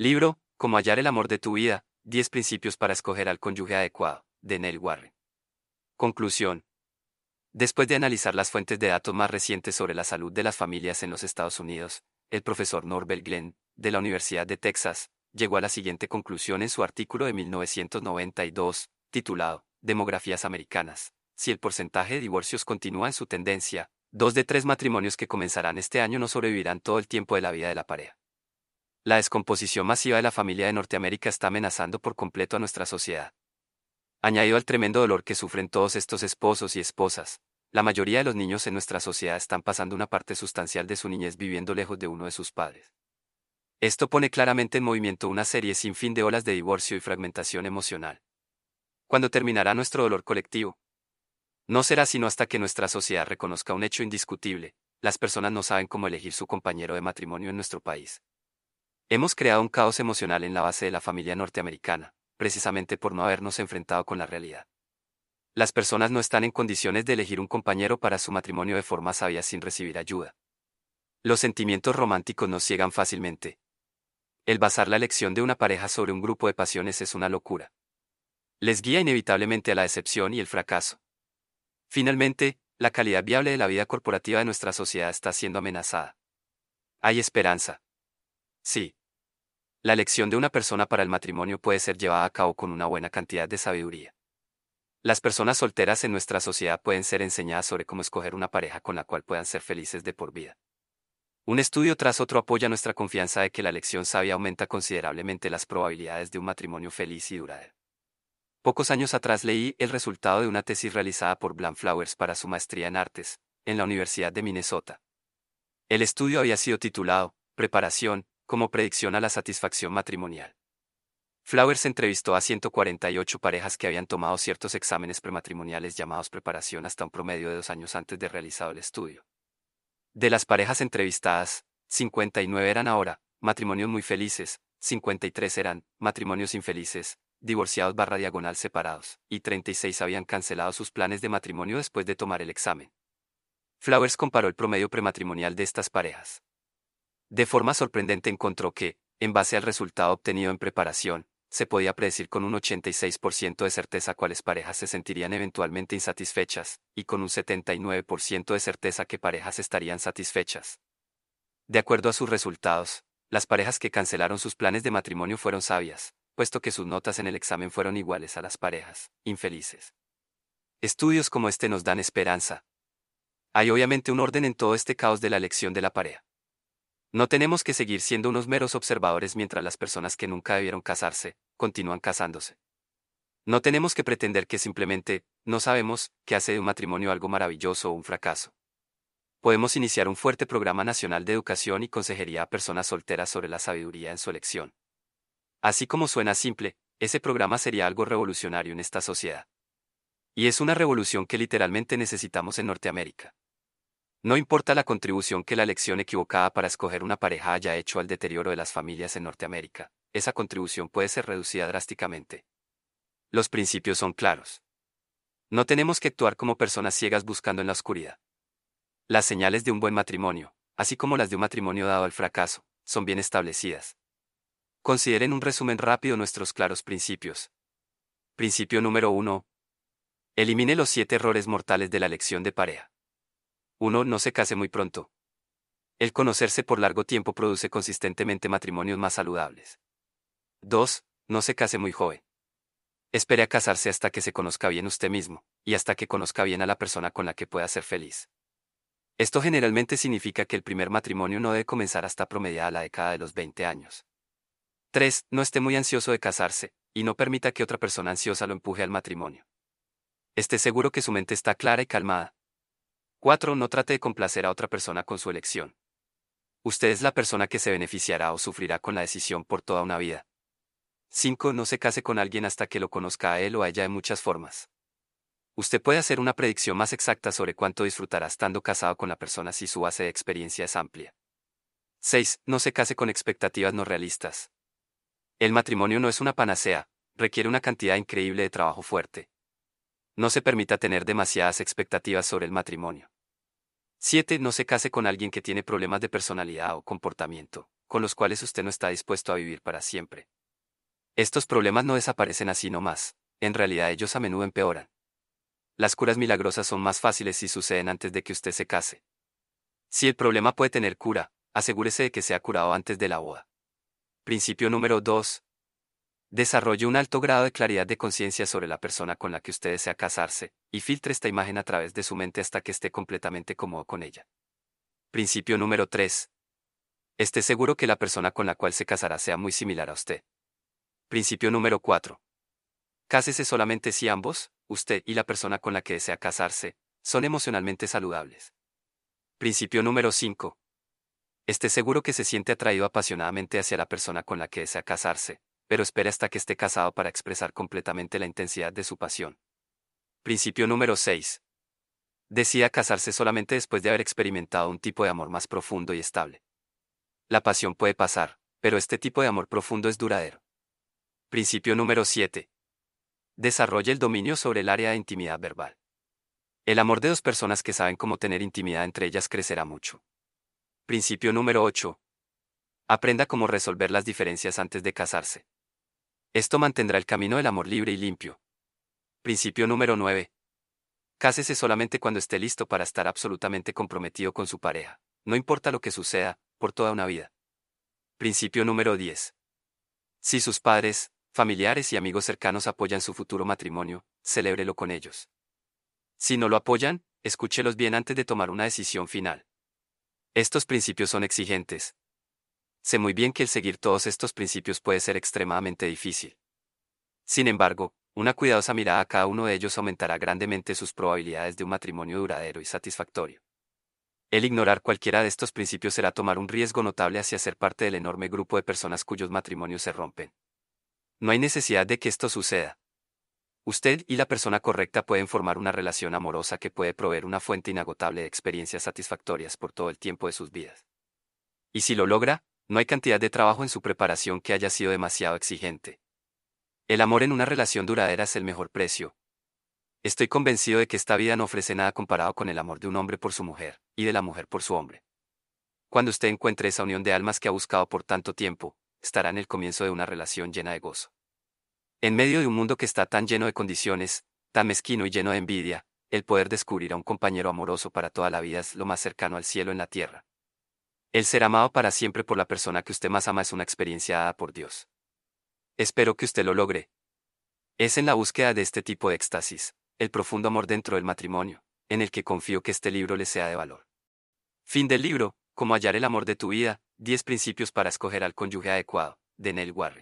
Libro, Cómo hallar el amor de tu vida, 10 principios para escoger al cónyuge adecuado, de Neil Warren. Conclusión. Después de analizar las fuentes de datos más recientes sobre la salud de las familias en los Estados Unidos, el profesor Norbert Glenn, de la Universidad de Texas, llegó a la siguiente conclusión en su artículo de 1992, titulado Demografías Americanas. Si el porcentaje de divorcios continúa en su tendencia, dos de tres matrimonios que comenzarán este año no sobrevivirán todo el tiempo de la vida de la pareja. La descomposición masiva de la familia de Norteamérica está amenazando por completo a nuestra sociedad. Añadido al tremendo dolor que sufren todos estos esposos y esposas, la mayoría de los niños en nuestra sociedad están pasando una parte sustancial de su niñez viviendo lejos de uno de sus padres. Esto pone claramente en movimiento una serie sin fin de olas de divorcio y fragmentación emocional. ¿Cuándo terminará nuestro dolor colectivo? No será sino hasta que nuestra sociedad reconozca un hecho indiscutible, las personas no saben cómo elegir su compañero de matrimonio en nuestro país. Hemos creado un caos emocional en la base de la familia norteamericana, precisamente por no habernos enfrentado con la realidad. Las personas no están en condiciones de elegir un compañero para su matrimonio de forma sabia sin recibir ayuda. Los sentimientos románticos nos ciegan fácilmente, el basar la elección de una pareja sobre un grupo de pasiones es una locura. Les guía inevitablemente a la decepción y el fracaso. Finalmente, la calidad viable de la vida corporativa de nuestra sociedad está siendo amenazada. Hay esperanza. Sí. La elección de una persona para el matrimonio puede ser llevada a cabo con una buena cantidad de sabiduría. Las personas solteras en nuestra sociedad pueden ser enseñadas sobre cómo escoger una pareja con la cual puedan ser felices de por vida. Un estudio tras otro apoya nuestra confianza de que la elección sabia aumenta considerablemente las probabilidades de un matrimonio feliz y duradero. Pocos años atrás leí el resultado de una tesis realizada por Blan Flowers para su maestría en artes, en la Universidad de Minnesota. El estudio había sido titulado, Preparación, como predicción a la satisfacción matrimonial. Flowers entrevistó a 148 parejas que habían tomado ciertos exámenes prematrimoniales llamados preparación hasta un promedio de dos años antes de realizado el estudio. De las parejas entrevistadas, 59 eran ahora, matrimonios muy felices, 53 eran, matrimonios infelices, divorciados barra diagonal separados, y 36 habían cancelado sus planes de matrimonio después de tomar el examen. Flowers comparó el promedio prematrimonial de estas parejas. De forma sorprendente encontró que, en base al resultado obtenido en preparación, se podía predecir con un 86% de certeza cuáles parejas se sentirían eventualmente insatisfechas, y con un 79% de certeza qué parejas estarían satisfechas. De acuerdo a sus resultados, las parejas que cancelaron sus planes de matrimonio fueron sabias, puesto que sus notas en el examen fueron iguales a las parejas, infelices. Estudios como este nos dan esperanza. Hay obviamente un orden en todo este caos de la elección de la pareja. No tenemos que seguir siendo unos meros observadores mientras las personas que nunca debieron casarse, continúan casándose. No tenemos que pretender que simplemente, no sabemos, que hace de un matrimonio algo maravilloso o un fracaso. Podemos iniciar un fuerte programa nacional de educación y consejería a personas solteras sobre la sabiduría en su elección. Así como suena simple, ese programa sería algo revolucionario en esta sociedad. Y es una revolución que literalmente necesitamos en Norteamérica. No importa la contribución que la elección equivocada para escoger una pareja haya hecho al deterioro de las familias en Norteamérica, esa contribución puede ser reducida drásticamente. Los principios son claros. No tenemos que actuar como personas ciegas buscando en la oscuridad. Las señales de un buen matrimonio, así como las de un matrimonio dado al fracaso, son bien establecidas. Consideren un resumen rápido nuestros claros principios. Principio número 1. Elimine los siete errores mortales de la elección de pareja. 1. No se case muy pronto. El conocerse por largo tiempo produce consistentemente matrimonios más saludables. 2. No se case muy joven. Espere a casarse hasta que se conozca bien usted mismo, y hasta que conozca bien a la persona con la que pueda ser feliz. Esto generalmente significa que el primer matrimonio no debe comenzar hasta promediada la década de los 20 años. 3. No esté muy ansioso de casarse, y no permita que otra persona ansiosa lo empuje al matrimonio. Esté seguro que su mente está clara y calmada, 4. No trate de complacer a otra persona con su elección. Usted es la persona que se beneficiará o sufrirá con la decisión por toda una vida. 5. No se case con alguien hasta que lo conozca a él o a ella de muchas formas. Usted puede hacer una predicción más exacta sobre cuánto disfrutará estando casado con la persona si su base de experiencia es amplia. 6. No se case con expectativas no realistas. El matrimonio no es una panacea, requiere una cantidad increíble de trabajo fuerte. No se permita tener demasiadas expectativas sobre el matrimonio. 7. No se case con alguien que tiene problemas de personalidad o comportamiento, con los cuales usted no está dispuesto a vivir para siempre. Estos problemas no desaparecen así nomás, en realidad ellos a menudo empeoran. Las curas milagrosas son más fáciles si suceden antes de que usted se case. Si el problema puede tener cura, asegúrese de que sea curado antes de la boda. Principio número 2. Desarrolle un alto grado de claridad de conciencia sobre la persona con la que usted desea casarse, y filtre esta imagen a través de su mente hasta que esté completamente cómodo con ella. Principio número 3. Esté seguro que la persona con la cual se casará sea muy similar a usted. Principio número 4. Cásese solamente si ambos, usted y la persona con la que desea casarse, son emocionalmente saludables. Principio número 5. Esté seguro que se siente atraído apasionadamente hacia la persona con la que desea casarse, pero espere hasta que esté casado para expresar completamente la intensidad de su pasión. Principio número 6. Decida casarse solamente después de haber experimentado un tipo de amor más profundo y estable. La pasión puede pasar, pero este tipo de amor profundo es duradero. Principio número 7. Desarrolle el dominio sobre el área de intimidad verbal. El amor de dos personas que saben cómo tener intimidad entre ellas crecerá mucho. Principio número 8. Aprenda cómo resolver las diferencias antes de casarse. Esto mantendrá el camino del amor libre y limpio. Principio número 9. Cásese solamente cuando esté listo para estar absolutamente comprometido con su pareja, no importa lo que suceda, por toda una vida. Principio número 10. Si sus padres, familiares y amigos cercanos apoyan su futuro matrimonio, celébrelo con ellos. Si no lo apoyan, escúchelos bien antes de tomar una decisión final. Estos principios son exigentes. Sé muy bien que el seguir todos estos principios puede ser extremadamente difícil. Sin embargo, una cuidadosa mirada a cada uno de ellos aumentará grandemente sus probabilidades de un matrimonio duradero y satisfactorio. El ignorar cualquiera de estos principios será tomar un riesgo notable hacia ser parte del enorme grupo de personas cuyos matrimonios se rompen. No hay necesidad de que esto suceda. Usted y la persona correcta pueden formar una relación amorosa que puede proveer una fuente inagotable de experiencias satisfactorias por todo el tiempo de sus vidas. Y si lo logra, no hay cantidad de trabajo en su preparación que haya sido demasiado exigente. El amor en una relación duradera es el mejor precio. Estoy convencido de que esta vida no ofrece nada comparado con el amor de un hombre por su mujer, y de la mujer por su hombre. Cuando usted encuentre esa unión de almas que ha buscado por tanto tiempo, estará en el comienzo de una relación llena de gozo. En medio de un mundo que está tan lleno de condiciones, tan mezquino y lleno de envidia, el poder descubrir a un compañero amoroso para toda la vida es lo más cercano al cielo en la tierra. El ser amado para siempre por la persona que usted más ama es una experiencia dada por Dios. Espero que usted lo logre. Es en la búsqueda de este tipo de éxtasis, el profundo amor dentro del matrimonio, en el que confío que este libro le sea de valor. Fin del libro, Cómo hallar el amor de tu vida, 10 principios para escoger al cónyuge adecuado, de Neil Warren.